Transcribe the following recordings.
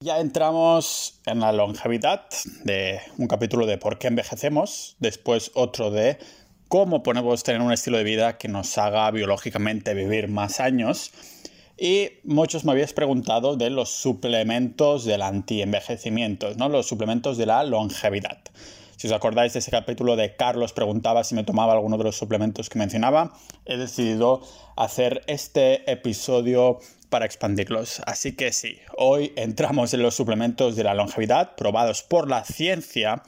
Ya entramos en la longevidad de un capítulo de por qué envejecemos, después otro de cómo podemos tener un estilo de vida que nos haga biológicamente vivir más años. Y muchos me habéis preguntado de los suplementos del anti-envejecimiento, ¿no? los suplementos de la longevidad. Si os acordáis de ese capítulo de Carlos preguntaba si me tomaba alguno de los suplementos que mencionaba, he decidido hacer este episodio para expandirlos. Así que sí, hoy entramos en los suplementos de la longevidad probados por la ciencia,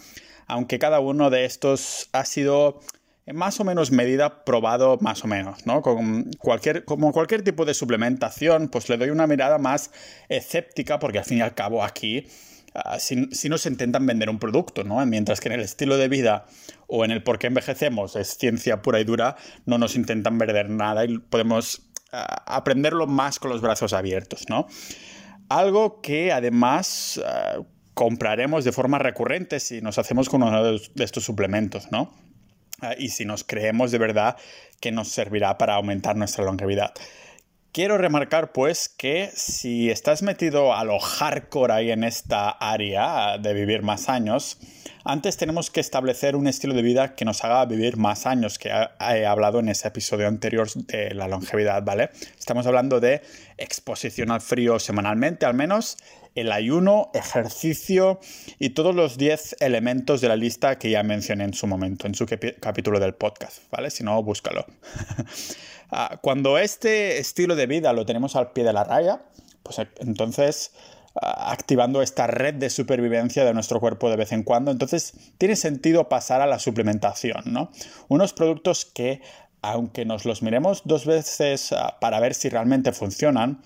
aunque cada uno de estos ha sido en más o menos medida probado más o menos, ¿no? Con cualquier, como cualquier tipo de suplementación, pues le doy una mirada más escéptica porque al fin y al cabo aquí uh, si, si, nos intentan vender un producto, ¿no? Mientras que en el estilo de vida o en el por qué envejecemos es ciencia pura y dura, no nos intentan vender nada y podemos aprenderlo más con los brazos abiertos, ¿no? Algo que además uh, compraremos de forma recurrente si nos hacemos con uno de estos suplementos, ¿no? Uh, y si nos creemos de verdad que nos servirá para aumentar nuestra longevidad. Quiero remarcar pues que si estás metido a lo hardcore ahí en esta área de vivir más años, antes tenemos que establecer un estilo de vida que nos haga vivir más años, que he hablado en ese episodio anterior de la longevidad, ¿vale? Estamos hablando de exposición al frío semanalmente al menos, el ayuno, ejercicio y todos los 10 elementos de la lista que ya mencioné en su momento, en su capítulo del podcast, ¿vale? Si no, búscalo. Ah, cuando este estilo de vida lo tenemos al pie de la raya, pues entonces ah, activando esta red de supervivencia de nuestro cuerpo de vez en cuando, entonces tiene sentido pasar a la suplementación, ¿no? Unos productos que, aunque nos los miremos dos veces ah, para ver si realmente funcionan,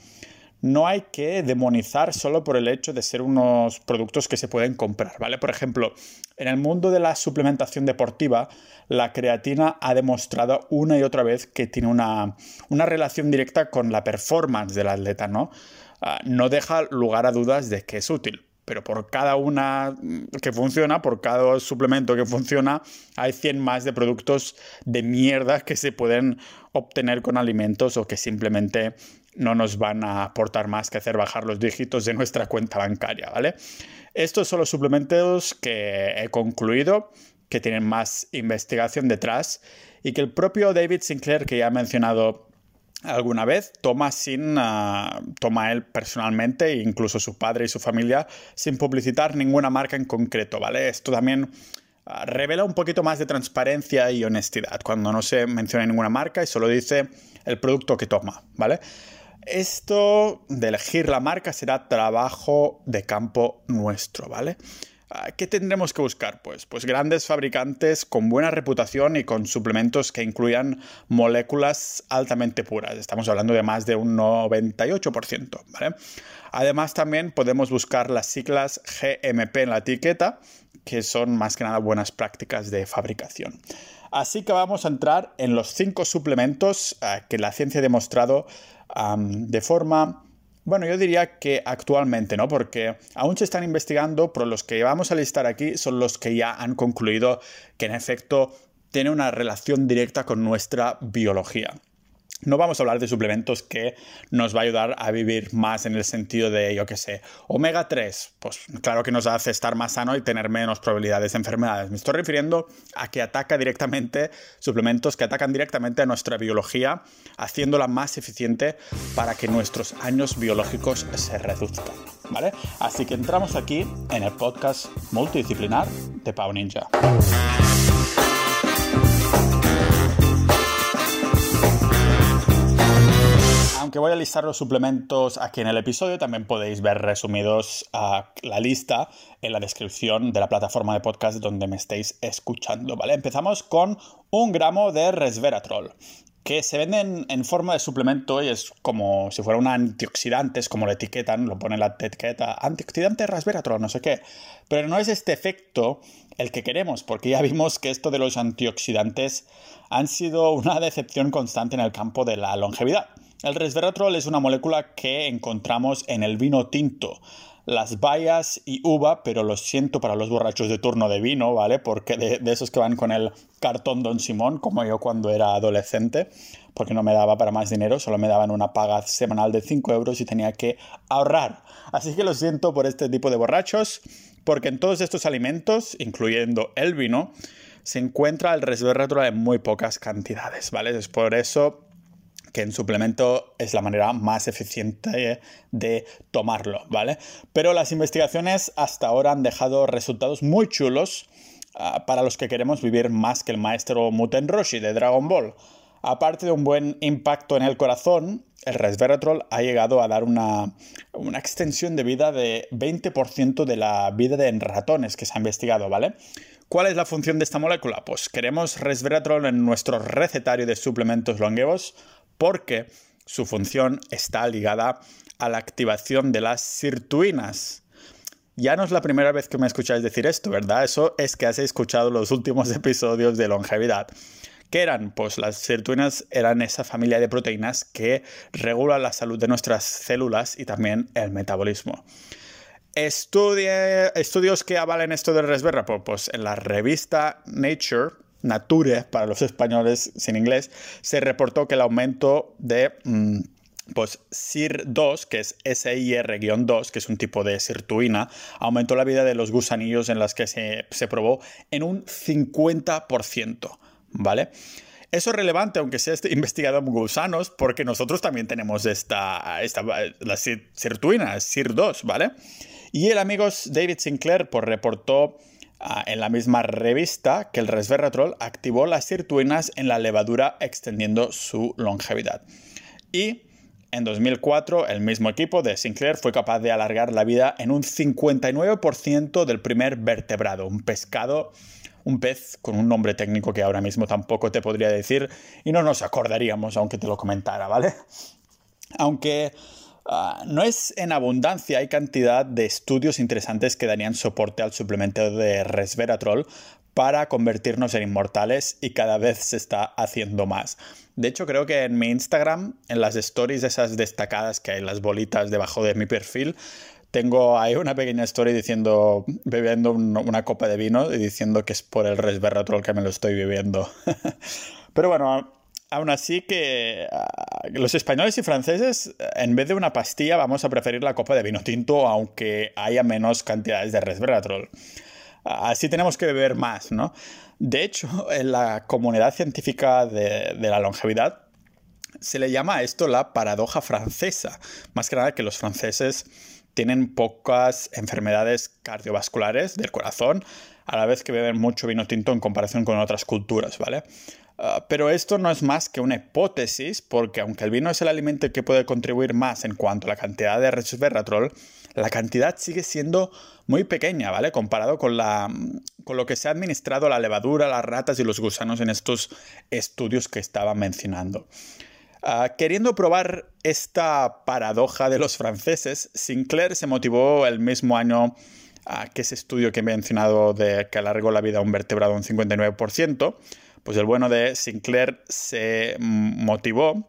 no hay que demonizar solo por el hecho de ser unos productos que se pueden comprar, ¿vale? Por ejemplo, en el mundo de la suplementación deportiva, la creatina ha demostrado una y otra vez que tiene una, una relación directa con la performance del atleta, ¿no? Uh, no deja lugar a dudas de que es útil. Pero por cada una que funciona, por cada suplemento que funciona, hay 100 más de productos de mierda que se pueden obtener con alimentos o que simplemente no nos van a aportar más que hacer bajar los dígitos de nuestra cuenta bancaria, ¿vale? Estos son los suplementos que he concluido, que tienen más investigación detrás y que el propio David Sinclair, que ya ha mencionado alguna vez, toma sin, uh, toma él personalmente, e incluso su padre y su familia, sin publicitar ninguna marca en concreto, ¿vale? Esto también uh, revela un poquito más de transparencia y honestidad cuando no se menciona ninguna marca y solo dice el producto que toma, ¿vale? Esto de elegir la marca será trabajo de campo nuestro, ¿vale? Ah, ¿Qué tendremos que buscar? Pues, pues grandes fabricantes con buena reputación y con suplementos que incluyan moléculas altamente puras. Estamos hablando de más de un 98%, ¿vale? Además también podemos buscar las siglas GMP en la etiqueta, que son más que nada buenas prácticas de fabricación. Así que vamos a entrar en los cinco suplementos uh, que la ciencia ha demostrado de forma bueno, yo diría que actualmente, ¿no? Porque aún se están investigando, pero los que vamos a listar aquí son los que ya han concluido que en efecto tiene una relación directa con nuestra biología. No vamos a hablar de suplementos que nos va a ayudar a vivir más en el sentido de, yo qué sé, omega 3, pues claro que nos hace estar más sano y tener menos probabilidades de enfermedades. Me estoy refiriendo a que ataca directamente, suplementos que atacan directamente a nuestra biología, haciéndola más eficiente para que nuestros años biológicos se reduzcan, ¿vale? Así que entramos aquí en el podcast multidisciplinar de Pau Ninja. Aunque voy a listar los suplementos aquí en el episodio, también podéis ver resumidos uh, la lista en la descripción de la plataforma de podcast donde me estéis escuchando, ¿vale? Empezamos con un gramo de resveratrol que se venden en forma de suplemento y es como si fuera un antioxidante, es como lo etiquetan, lo pone la etiqueta, antioxidante resveratrol, no sé qué. Pero no es este efecto el que queremos, porque ya vimos que esto de los antioxidantes han sido una decepción constante en el campo de la longevidad. El resveratrol es una molécula que encontramos en el vino tinto, las bayas y uva, pero lo siento para los borrachos de turno de vino, ¿vale? Porque de, esos que van con el cartón Don Simón, como yo cuando era adolescente, porque no me daba para más dinero, solo me daban una paga semanal de 5 euros y tenía que ahorrar. Así que lo siento por este tipo de borrachos, porque en todos estos alimentos, incluyendo el vino, se encuentra el resveratrol en muy pocas cantidades, ¿vale? Es por eso que en suplemento es la manera más eficiente de tomarlo, ¿vale? Pero las investigaciones hasta ahora han dejado resultados muy chulos ah, para los que queremos vivir más que el maestro Muten Roshi de Dragon Ball. Aparte de un buen impacto en el corazón, el resveratrol ha llegado a dar una, una extensión de vida de 20% de la vida de en ratones que se ha investigado, ¿vale? ¿Cuál es la función de esta molécula? Pues queremos resveratrol en nuestro recetario de suplementos longevos porque su función está ligada a la activación de las sirtuinas. Ya no es la primera vez que me escucháis decir esto, ¿verdad? Eso es que has escuchado los últimos episodios de longevidad. ¿Qué eran? Pues las sirtuinas eran esa familia de proteínas que regula la salud de nuestras células y también el metabolismo. estudios que avalen esto del resveratrol, pues en la revista Nature Nature, para los españoles sin inglés, se reportó que el aumento de... Mm, pues SIR2, que es SIR-2, que es un tipo de sirtuina, aumentó la vida de los gusanillos en las que se, probó en un 50%, ¿vale? Eso es relevante, aunque sea investigado en gusanos, porque nosotros también tenemos esta, esta la sirtuina, SIR2, ¿vale? Y el amigo David Sinclair pues, reportó en la misma revista que el resveratrol activó las sirtuinas en la levadura extendiendo su longevidad. Y en 2004 el mismo equipo de Sinclair fue capaz de alargar la vida en un 59% del primer vertebrado, un pescado un pez con un nombre técnico que ahora mismo tampoco te podría decir y no nos acordaríamos aunque te lo comentara, ¿vale? Aunque Ah, no es en abundancia, hay cantidad de estudios interesantes que darían soporte al suplemento de resveratrol para convertirnos en inmortales y cada vez se está haciendo más. De hecho, creo que en mi Instagram, en las stories esas destacadas que hay las bolitas debajo de mi perfil, tengo ahí una pequeña story diciendo, bebiendo una copa de vino y diciendo que es por el resveratrol que me lo estoy bebiendo. Pero bueno, aún así que ah, los españoles y franceses, en vez de una pastilla, vamos a preferir la copa de vino tinto, aunque haya menos cantidades de resveratrol. Así tenemos que beber más, ¿no? De hecho, en la comunidad científica de, de la longevidad se le llama a esto la paradoja francesa. Más que nada que los franceses tienen pocas enfermedades cardiovasculares del corazón, a la vez que beben mucho vino tinto en comparación con otras culturas, ¿vale? Ah, pero esto no es más que una hipótesis, porque aunque el vino es el alimento que puede contribuir más en cuanto a la cantidad de resveratrol, la cantidad sigue siendo muy pequeña, ¿vale? Comparado con, la, con lo que se ha administrado a la levadura, las ratas y los gusanos en estos estudios que estaba mencionando. Ah, queriendo probar esta paradoja de los franceses, Sinclair se motivó el mismo año a que ese estudio que he mencionado de que alargó la vida a un vertebrado un 59%, pues el bueno de Sinclair se motivó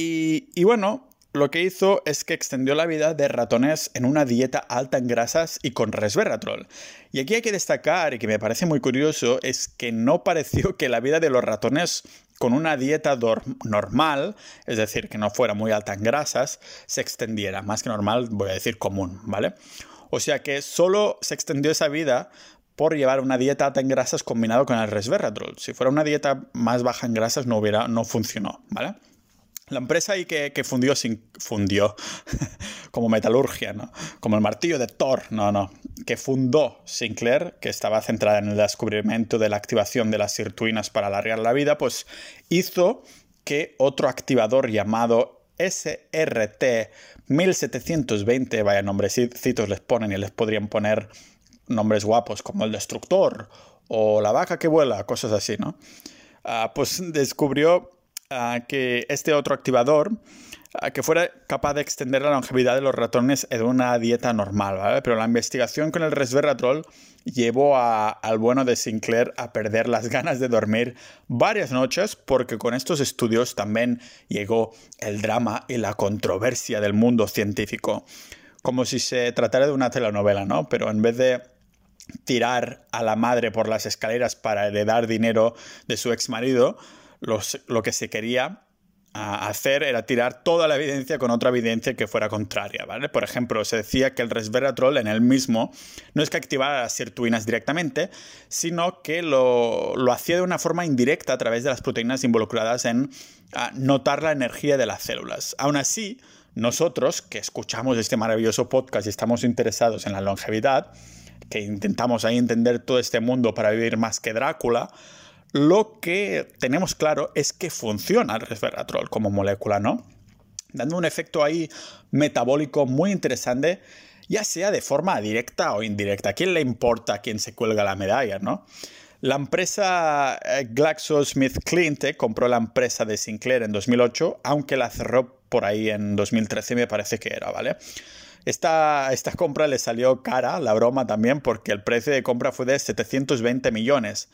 y, bueno, lo que hizo es que extendió la vida de ratones en una dieta alta en grasas y con resveratrol. Y aquí hay que destacar, y que me parece muy curioso, es que no pareció que la vida de los ratones con una dieta normal, es decir, que no fuera muy alta en grasas, se extendiera. Más que normal, voy a decir común, ¿vale? O sea que solo se extendió esa vida por llevar una dieta alta en grasas combinado con el resveratrol. Si fuera una dieta más baja en grasas no hubiera, no funcionó, ¿vale? La empresa ahí que, fundió, fundió como metalurgia, ¿no? Como el martillo de Thor, no, no, que fundó Sinclair, que estaba centrada en el descubrimiento de la activación de las sirtuinas para alargar la vida, pues hizo que otro activador llamado SRT 1720, vaya nombrecitos les ponen y les podrían poner nombres guapos como el destructor o la vaca que vuela, cosas así, ¿no? Ah, pues descubrió ah, que este otro activador que fuera capaz de extender la longevidad de los ratones en una dieta normal, ¿vale? Pero la investigación con el resveratrol llevó al bueno de Sinclair a perder las ganas de dormir varias noches porque con estos estudios también llegó el drama y la controversia del mundo científico. Como si se tratara de una telenovela, ¿no? Pero en vez de tirar a la madre por las escaleras para heredar dinero de su ex marido, lo que se quería hacer era tirar toda la evidencia con otra evidencia que fuera contraria, ¿vale? Por ejemplo, se decía que el resveratrol en el mismo no es que activara las sirtuinas directamente, sino que lo, hacía de una forma indirecta a través de las proteínas involucradas en notar la energía de las células. Aún así, nosotros que escuchamos este maravilloso podcast y estamos interesados en la longevidad, que intentamos ahí entender todo este mundo para vivir más que Drácula, lo que tenemos claro es que funciona el resveratrol como molécula, ¿no? Dando un efecto ahí metabólico muy interesante, ya sea de forma directa o indirecta. ¿A quién le importa a quién se cuelga la medalla, no? La empresa eh, GlaxoSmithKline compró la empresa de Sinclair en 2008, aunque la cerró por ahí en 2013, me parece que era, ¿vale? Esta, esta, compra le salió cara, la broma también, porque el precio de compra fue de 720 millones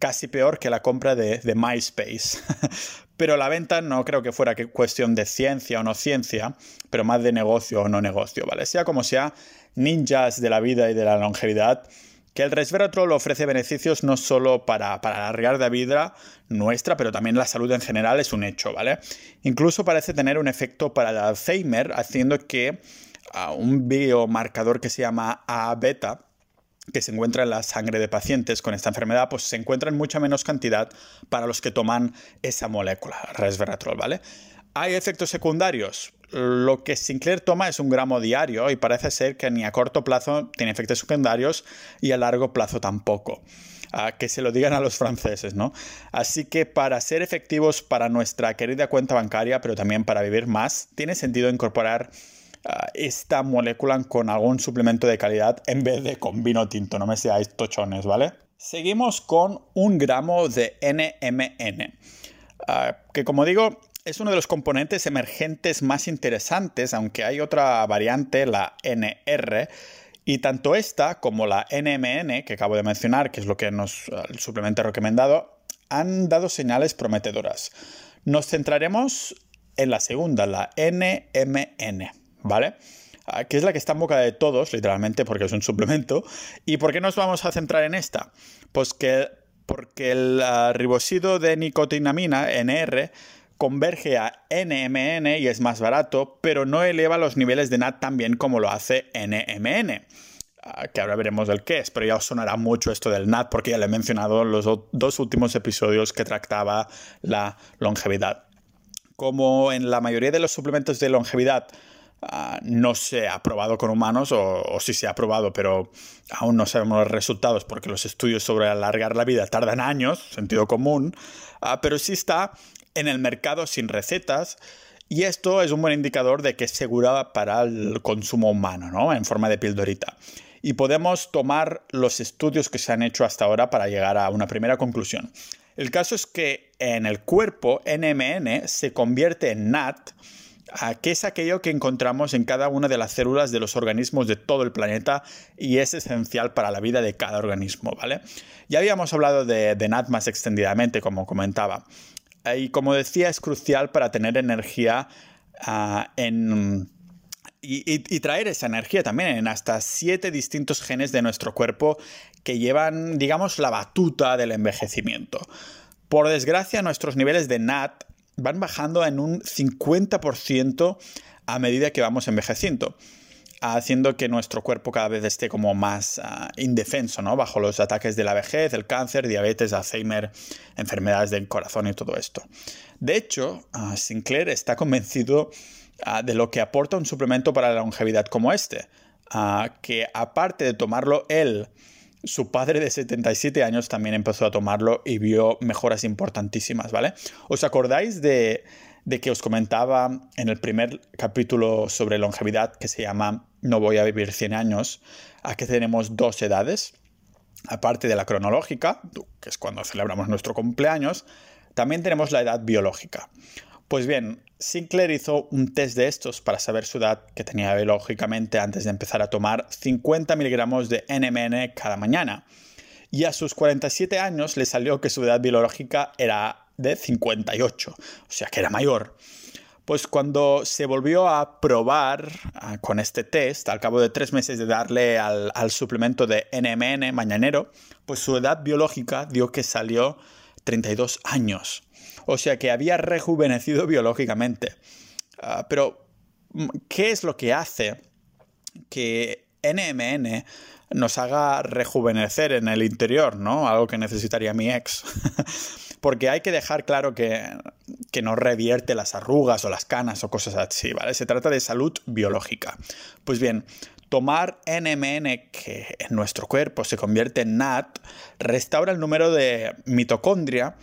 casi peor que la compra de, MySpace. pero la venta no creo que fuera cuestión de ciencia o no ciencia, pero más de negocio o no negocio, ¿vale? Sea como sea, ninjas de la vida y de la longevidad, que el resveratrol ofrece beneficios no solo para, para alargar la vida nuestra, pero también la salud en general es un hecho, ¿vale? Incluso parece tener un efecto para el Alzheimer, haciendo que uh, un biomarcador que se llama A-beta, que se encuentra en la sangre de pacientes con esta enfermedad, pues se encuentra en mucha menos cantidad para los que toman esa molécula, resveratrol, ¿vale? ¿Hay efectos secundarios? Lo que Sinclair toma es un gramo diario y parece ser que ni a corto plazo tiene efectos secundarios y a largo plazo tampoco. Que se lo digan a los franceses, ¿no? Así que para ser efectivos para nuestra querida cuenta bancaria, pero también para vivir más, tiene sentido incorporar esta molécula con algún suplemento de calidad en vez de con vino tinto, no me seáis tochones, ¿vale? Seguimos con un gramo de NMN, ah, que como digo es uno de los componentes emergentes más interesantes, aunque hay otra variante, la NR, y tanto esta como la NMN, que acabo de mencionar, que es lo que nos el suplemento recomendado, han dado señales prometedoras. Nos centraremos en la segunda, la NMN. ¿Vale? Ah, que es la que está en boca de todos, literalmente, porque es un suplemento. ¿Y por qué nos vamos a centrar en esta? Pues que porque el uh, ribosido de nicotinamina, NR, converge a NMN y es más barato, pero no eleva los niveles de NAT tan bien como lo hace NMN. Ah, que ahora veremos el qué es, pero ya os sonará mucho esto del NAT porque ya lo he mencionado en los dos últimos episodios que trataba la longevidad. Como en la mayoría de los suplementos de longevidad, Ah, no se ha probado con humanos o, si se ha probado, pero aún no sabemos los resultados porque los estudios sobre alargar la vida tardan años, sentido común, ah, pero sí está en el mercado sin recetas. Y esto es un buen indicador de que es segura para el consumo humano, ¿no? En forma de pildorita. Y podemos tomar los estudios que se han hecho hasta ahora para llegar a una primera conclusión. El caso es que en el cuerpo NMN se convierte en NAT, que es aquello que encontramos en cada una de las células de los organismos de todo el planeta y es esencial para la vida de cada organismo, ¿vale? Ya habíamos hablado de, NAT más extendidamente, como comentaba. Y como decía, es crucial para tener energía ah, en... Y, traer esa energía también en hasta siete distintos genes de nuestro cuerpo que llevan, digamos, la batuta del envejecimiento. Por desgracia, nuestros niveles de NAT van bajando en un 50% a medida que vamos envejeciendo haciendo que nuestro cuerpo cada vez esté como más ah, indefenso, ¿no? Bajo los ataques de la vejez, el cáncer, diabetes, Alzheimer, enfermedades del corazón y todo esto. De hecho, ah, Sinclair está convencido ah, de lo que aporta un suplemento para la longevidad como este, que aparte de tomarlo él su padre de 77 años también empezó a tomarlo y vio mejoras importantísimas, ¿vale? ¿Os acordáis de, que os comentaba en el primer capítulo sobre longevidad que se llama No voy a vivir 100 años, a que tenemos dos edades? Aparte de la cronológica, que es cuando celebramos nuestro cumpleaños, también tenemos la edad biológica. Pues bien, Sinclair hizo un test de estos para saber su edad que tenía biológicamente antes de empezar a tomar 50 miligramos de NMN cada mañana. Y a sus 47 años le salió que su edad biológica era de 58, o sea que era mayor. Pues cuando se volvió a probar ah, con este test, al cabo de tres meses de darle al, al, suplemento de NMN mañanero, pues su edad biológica dio que salió 32 años. O sea que había rejuvenecido biológicamente. Uh, pero, ¿qué es lo que hace que NMN nos haga rejuvenecer en el interior, ¿no? Algo que necesitaría mi ex. Porque hay que dejar claro que, que no revierte las arrugas o las canas o cosas así, ¿vale? Se trata de salud biológica. Pues bien, tomar NMN, que en nuestro cuerpo se convierte en NAT, restaura el número de mitocondria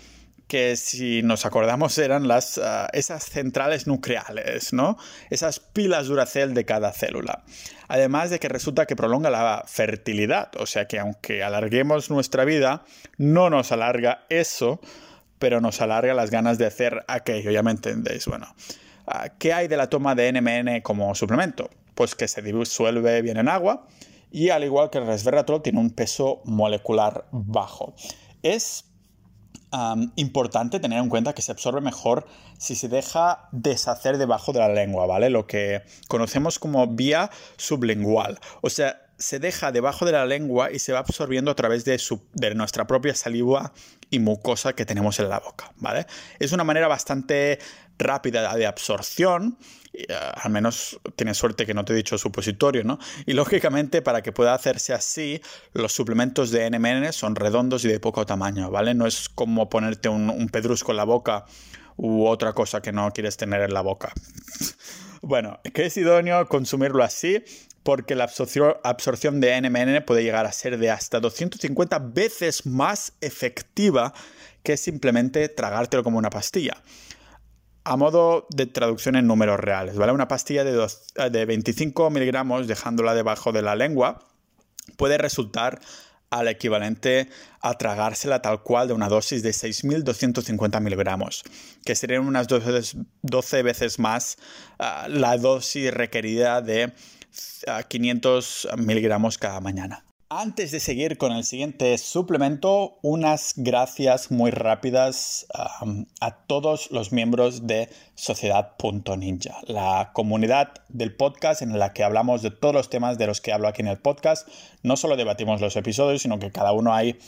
que si nos acordamos eran las, uh, esas centrales nucleares, ¿no? Esas pilas Duracell de cada célula. Además de que resulta que prolonga la fertilidad, o sea que aunque alarguemos nuestra vida, no nos alarga eso, pero nos alarga las ganas de hacer aquello, ya me entendéis. Bueno, uh, ¿qué hay de la toma de NMN como suplemento? Pues que se disuelve bien en agua y al igual que el resveratrol tiene un peso molecular bajo. Es importante tener en cuenta que se absorbe mejor si se deja deshacer debajo de la lengua, ¿vale? Lo que conocemos como vía sublingual. O sea, se deja debajo de la lengua y se va absorbiendo a través de, de, nuestra propia saliva y mucosa que tenemos en la boca, ¿vale? Es una manera bastante rápida de absorción al menos tienes suerte que no te he dicho supositorio, ¿no? Y lógicamente para que pueda hacerse así, los suplementos de NMN son redondos y de poco tamaño, ¿vale? No es como ponerte un, un pedrusco en la boca u otra cosa que no quieres tener en la boca. bueno, que es idóneo consumirlo así porque la absorción de NMN puede llegar a ser de hasta 250 veces más efectiva que simplemente tragártelo como una pastilla a modo de traducción en números reales, ¿vale? Una pastilla de, de 25 miligramos dejándola debajo de la lengua puede resultar al equivalente a tragársela tal cual de una dosis de 6.250 miligramos, que serían unas 12, veces más uh, la dosis requerida de uh, 500 miligramos cada mañana. Antes de seguir con el siguiente suplemento, unas gracias muy rápidas a todos los miembros de Sociedad.ninja, la comunidad del podcast en la que hablamos de todos los temas de los que hablo aquí en el podcast. No solo debatimos los episodios, sino que cada uno ahí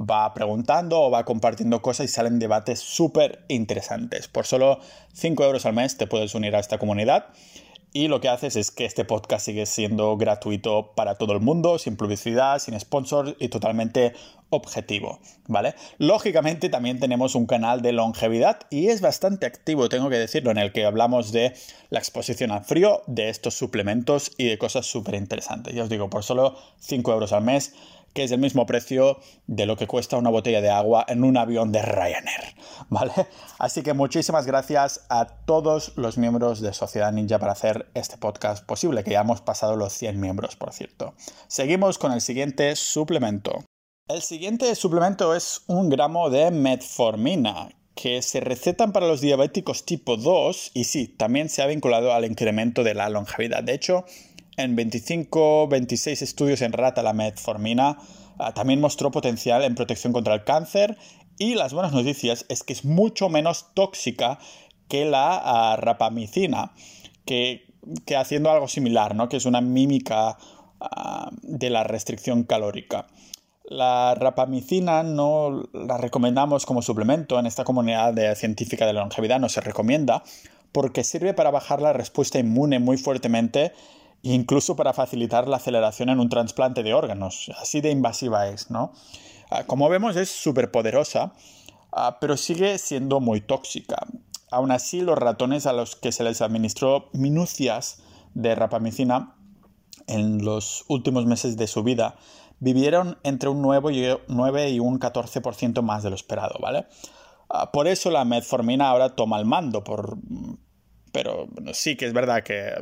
va preguntando o va compartiendo cosas y salen debates súper interesantes. Por solo 5 euros al mes te puedes unir a esta comunidad y lo que haces es que este podcast sigue siendo gratuito para todo el mundo, sin publicidad, sin sponsor y totalmente objetivo, ¿vale? Lógicamente también tenemos un canal de longevidad y es bastante activo, tengo que decirlo, en el que hablamos de la exposición al frío, de estos suplementos y de cosas súper interesantes. Ya os digo, por solo 5 euros al mes que es el mismo precio de lo que cuesta una botella de agua en un avión de Ryanair, ¿vale? Así que muchísimas gracias a todos los miembros de Sociedad Ninja para hacer este podcast posible, que ya hemos pasado los 100 miembros, por cierto. Seguimos con el siguiente suplemento. El siguiente suplemento es un gramo de metformina, que se recetan para los diabéticos tipo 2 y sí, también se ha vinculado al incremento de la longevidad. De hecho, en 25-26 estudios en rata la metformina ah, también mostró potencial en protección contra el cáncer y las buenas noticias es que es mucho menos tóxica que la ah, rapamicina, que, haciendo algo similar, ¿no? que es una mímica ah, de la restricción calórica. La rapamicina no la recomendamos como suplemento en esta comunidad de científica de la longevidad, no se recomienda, porque sirve para bajar la respuesta inmune muy fuertemente incluso para facilitar la aceleración en un trasplante de órganos. Así de invasiva es, ¿no? Ah, como vemos es súper poderosa, ah, pero sigue siendo muy tóxica. Aún así, los ratones a los que se les administró minucias de rapamicina en los últimos meses de su vida vivieron entre un 9 y un 14% más de lo esperado, ¿vale? Ah, por eso la metformina ahora toma el mando, por... pero sí que es verdad que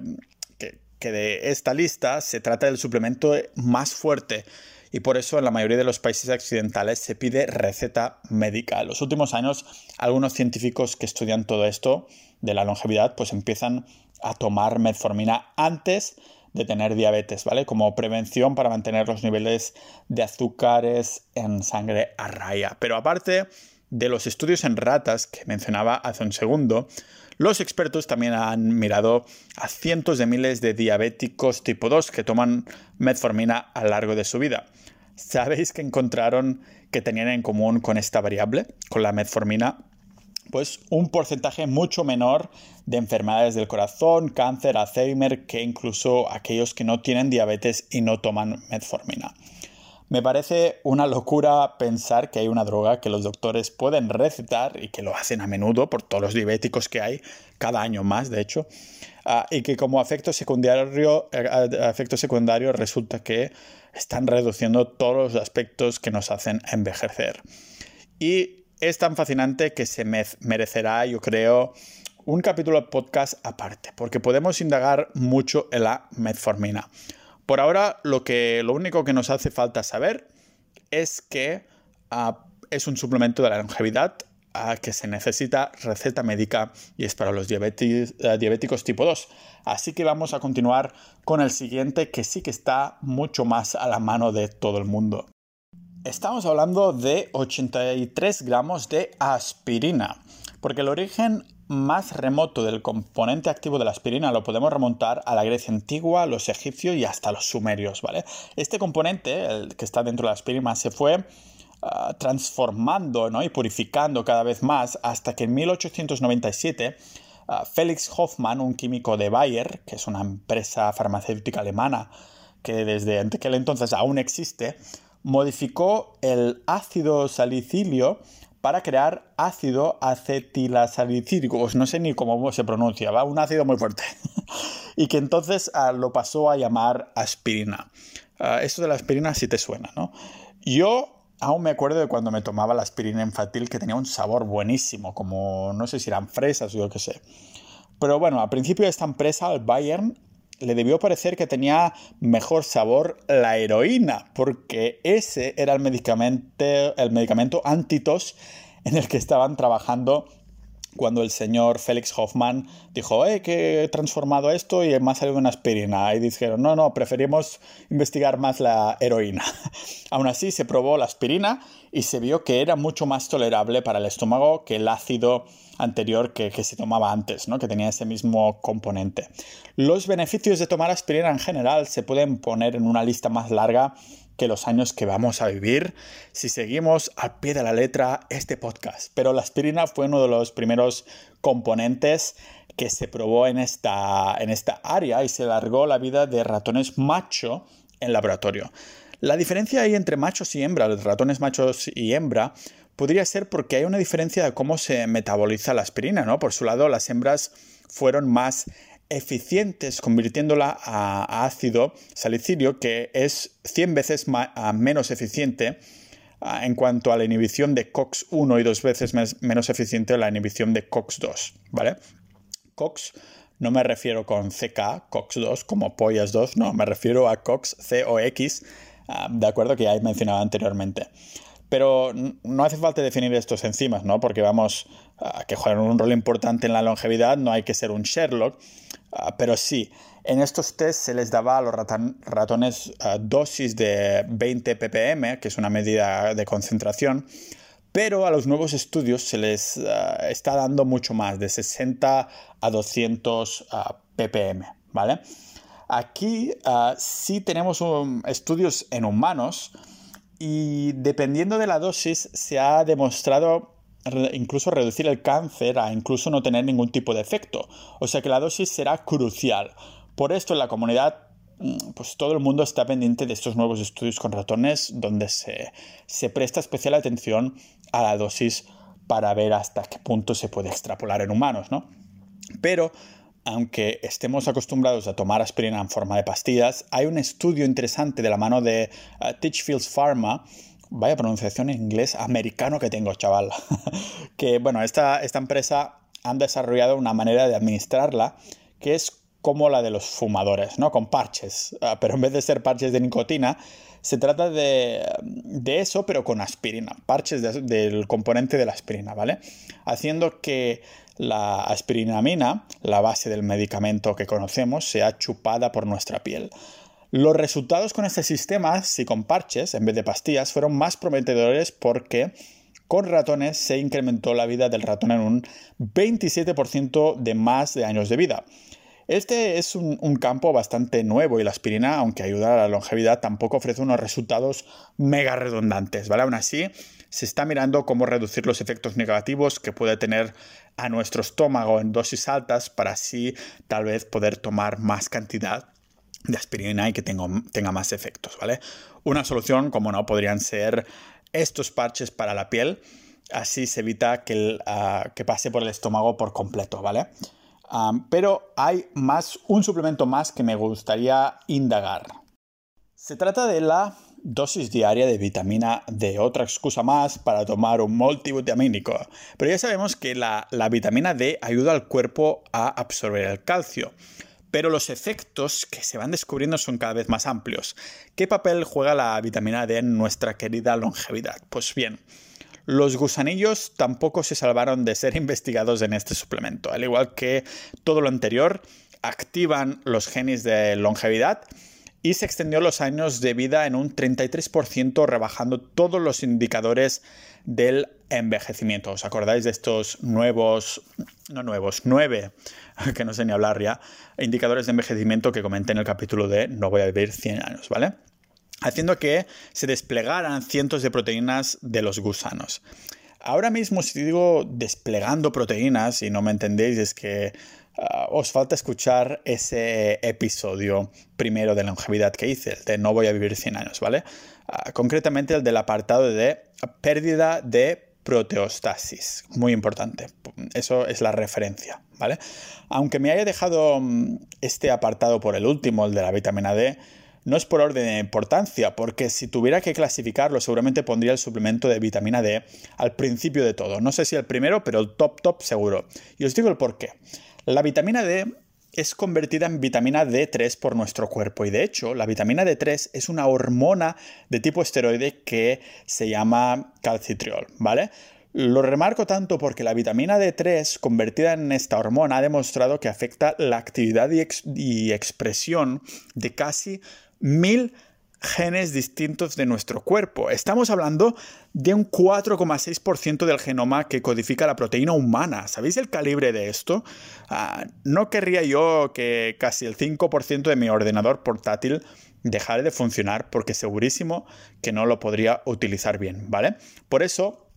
que de esta lista se trata del suplemento más fuerte y por eso en la mayoría de los países occidentales se pide receta médica. En los últimos años, algunos científicos que estudian todo esto de la longevidad, pues empiezan a tomar metformina antes de tener diabetes, ¿vale? Como prevención para mantener los niveles de azúcares en sangre a raya. Pero aparte de los estudios en ratas que mencionaba hace un segundo, los expertos también han mirado a cientos de miles de diabéticos tipo 2 que toman metformina a lo largo de su vida. ¿Sabéis que encontraron que tenían en común con esta variable, con la metformina? Pues un porcentaje mucho menor de enfermedades del corazón, cáncer, Alzheimer, que incluso aquellos que no tienen diabetes y no toman metformina. Me parece una locura pensar que hay una droga que los doctores pueden recetar y que lo hacen a menudo por todos los diabéticos que hay, cada año más de hecho, ah, y que como efecto secundario, eh, efecto secundario resulta que están reduciendo todos los aspectos que nos hacen envejecer. Y es tan fascinante que se merecerá, yo creo, un capítulo podcast aparte, porque podemos indagar mucho en la metformina. Por ahora, lo, que, lo único que nos hace falta saber es que ah, es un suplemento de la longevidad ah, que se necesita receta médica y es para los ah, diabéticos tipo 2. Así que vamos a continuar con el siguiente que sí que está mucho más a la mano de todo el mundo. Estamos hablando de 83 gramos de aspirina, porque el origen más remoto del componente activo de la aspirina lo podemos remontar a la Grecia antigua, los egipcios y hasta los sumerios, ¿vale? Este componente, el que está dentro de la aspirina, se fue ah, transformando y purificando cada vez más hasta que en 1897 uh, Felix Hoffmann, un químico de Bayer, que es una empresa farmacéutica alemana que desde aquel entonces aún existe, modificó el ácido salicilio para crear ácido acetilasalicílico, no sé ni cómo se pronuncia, ¿va? un ácido muy fuerte, y que entonces ah, lo pasó a llamar aspirina. Uh, esto de la aspirina sí te suena, ¿no? Yo aún me acuerdo de cuando me tomaba la aspirina infantil que tenía un sabor buenísimo, como no sé si eran fresas o yo qué sé. Pero bueno, al principio esta empresa, el Bayern, le debió parecer que tenía mejor sabor la heroína, porque ese era el medicamento, el medicamento antitos en el que estaban trabajando cuando el señor Félix Hoffman dijo, eh, que he transformado esto y me ha salido una aspirina. Y dijeron, no, no, preferimos investigar más la heroína. Aún así, se probó la aspirina y se vio que era mucho más tolerable para el estómago que el ácido anterior que, se tomaba antes, ¿no? que tenía ese mismo componente. Los beneficios de tomar aspirina en general se pueden poner en una lista más larga que los años que vamos a vivir si seguimos al pie de la letra este podcast. Pero la aspirina fue uno de los primeros componentes que se probó en esta, en esta área y se largó la vida de ratones macho en laboratorio. La diferencia ahí entre machos y hembra, los ratones machos y hembra, podría ser porque hay una diferencia de cómo se metaboliza la aspirina, ¿no? Por su lado, las hembras fueron más eficientes convirtiéndola a, ácido salicílico, que es 100 veces menos eficiente en cuanto a la inhibición de COX-1 y dos veces menos eficiente la inhibición de COX-2, ¿vale? COX no me refiero con CK, COX-2, como pollas 2, no, me refiero a COX, C-O-X, de acuerdo, que ya he mencionado anteriormente. Pero no hace falta definir estos enzimas, ¿no? Porque vamos a que juegan un rol importante en la longevidad, no hay que ser un Sherlock. Ah, pero sí, en estos test se les daba a los ratones ah, dosis de 20 ppm, que es una medida de concentración, pero a los nuevos estudios se les ah, está dando mucho más, de 60 a 200 ppm, ¿vale? Aquí sí tenemos estudios en humanos y dependiendo de la dosis, se ha demostrado incluso reducir el cáncer a incluso no tener ningún tipo de efecto. O sea que la dosis será crucial. Por esto en la comunidad, mm, pues todo el mundo está pendiente de estos nuevos estudios con ratones donde se, se presta especial atención a la dosis para ver hasta qué punto se puede extrapolar en humanos, ¿no? Pero aunque estemos acostumbrados a tomar aspirina en forma de pastillas, hay un estudio interesante de la mano de uh, Pharma, vaya pronunciación en inglés americano que tengo, chaval, que bueno, esta, esta empresa han desarrollado una manera de administrarla que es como la de los fumadores, ¿no? Con parches. Ah, pero en vez de ser parches de nicotina, se trata de, eso, pero con aspirina. Parches del componente de la aspirina, ¿vale? Haciendo que la aspirinamina, la base del medicamento que conocemos, sea chupada por nuestra piel. Los resultados con este sistema, si con parches en vez de pastillas, fueron más prometedores porque con ratones se incrementó la vida del ratón en un 27% de más de años de vida. Este es un, campo bastante nuevo y la aspirina, aunque ayuda a la longevidad, tampoco ofrece unos resultados mega redundantes, ¿vale? Aún así, se está mirando cómo reducir los efectos negativos que puede tener a nuestro estómago en dosis altas para así tal vez poder tomar más cantidad de aspirina y que tenga, más efectos, ¿vale? Una solución, como no, podrían ser estos parches para la piel, así se evita que, ah, que pase por el estómago por completo, ¿vale? pero hay más, un suplemento más que me gustaría indagar. Se trata de la dosis diaria de vitamina D, otra excusa más para tomar un multivitamínico. Pero ya sabemos que la, la vitamina D ayuda al cuerpo a absorber el calcio pero los efectos que se van descubriendo son cada vez más amplios. ¿Qué papel juega la vitamina D en nuestra querida longevidad? Pues bien, los gusanillos tampoco se salvaron de ser investigados en este suplemento. Al igual que todo lo anterior, activan los genes de longevidad y se extendió los años de vida en un 33%, rebajando todos los indicadores del envejecimiento. ¿Os acordáis de estos nuevos, no nuevos, nueve, que no sé ni hablar ya, indicadores de envejecimiento que comenté en el capítulo de No voy a vivir 100 años, ¿vale? haciendo que se desplegaran cientos de proteínas de los gusanos. Ahora mismo, si digo desplegando proteínas y no me entendéis, es que ah, os falta escuchar ese episodio primero de longevidad que hice, el de no voy a vivir 100 años, ¿vale? Ah, concretamente el del apartado de pérdida de proteostasis, muy importante. Eso es la referencia, ¿vale? Aunque me haya dejado mm, este apartado por el último, el de la vitamina D, no es por orden de importancia, porque si tuviera que clasificarlo, seguramente pondría el suplemento de vitamina D al principio de todo. No sé si el primero, pero el top top seguro. Y os digo el por qué. La vitamina D es convertida en vitamina D3 por nuestro cuerpo y de hecho la vitamina D3 es una hormona de tipo esteroide que se llama calcitriol, ¿vale? Lo remarco tanto porque la vitamina D3 convertida en esta hormona ha demostrado que afecta la actividad y, expresión de casi mil genes distintos de nuestro cuerpo. Estamos hablando de un 4,6% del genoma que codifica la proteína humana. ¿Sabéis el calibre de esto? Ah, no querría yo que casi el 5% de mi ordenador portátil dejara de funcionar porque segurísimo que no lo podría utilizar bien, ¿vale? Por eso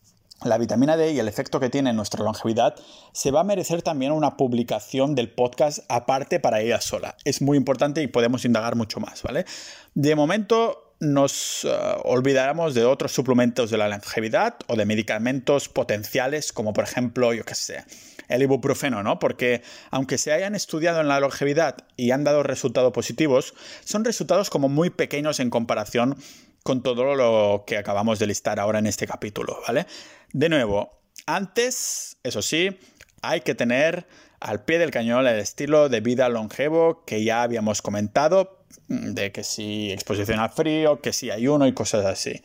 la vitamina D y el efecto que tiene en nuestra longevidad, se va a merecer también una publicación del podcast aparte para ella sola. Es muy importante y podemos indagar mucho más, ¿vale? De momento nos uh, olvidaremos de otros suplementos de la longevidad o de medicamentos potenciales como por ejemplo, yo qué sé, el ibuprofeno, ¿no? Porque aunque se hayan estudiado en la longevidad y han dado resultados positivos, son resultados como muy pequeños en comparación con todo lo que acabamos de listar ahora en este capítulo, ¿vale? De nuevo, antes, eso sí, hay que tener al pie del cañón el estilo de vida longevo que ya habíamos comentado, de que si exposición al frío, que si ayuno y cosas así.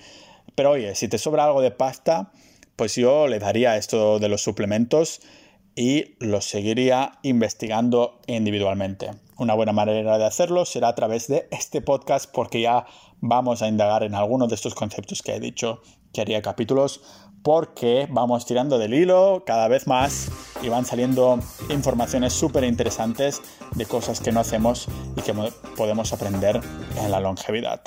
Pero oye, si te sobra algo de pasta, pues yo le daría esto de los suplementos y los seguiría investigando individualmente. Una buena manera de hacerlo será a través de este podcast porque ya vamos a indagar en algunos de estos conceptos que he dicho que haría capítulos porque vamos tirando del hilo cada vez más y van saliendo informaciones súper interesantes de cosas que no hacemos y que podemos aprender en la longevidad.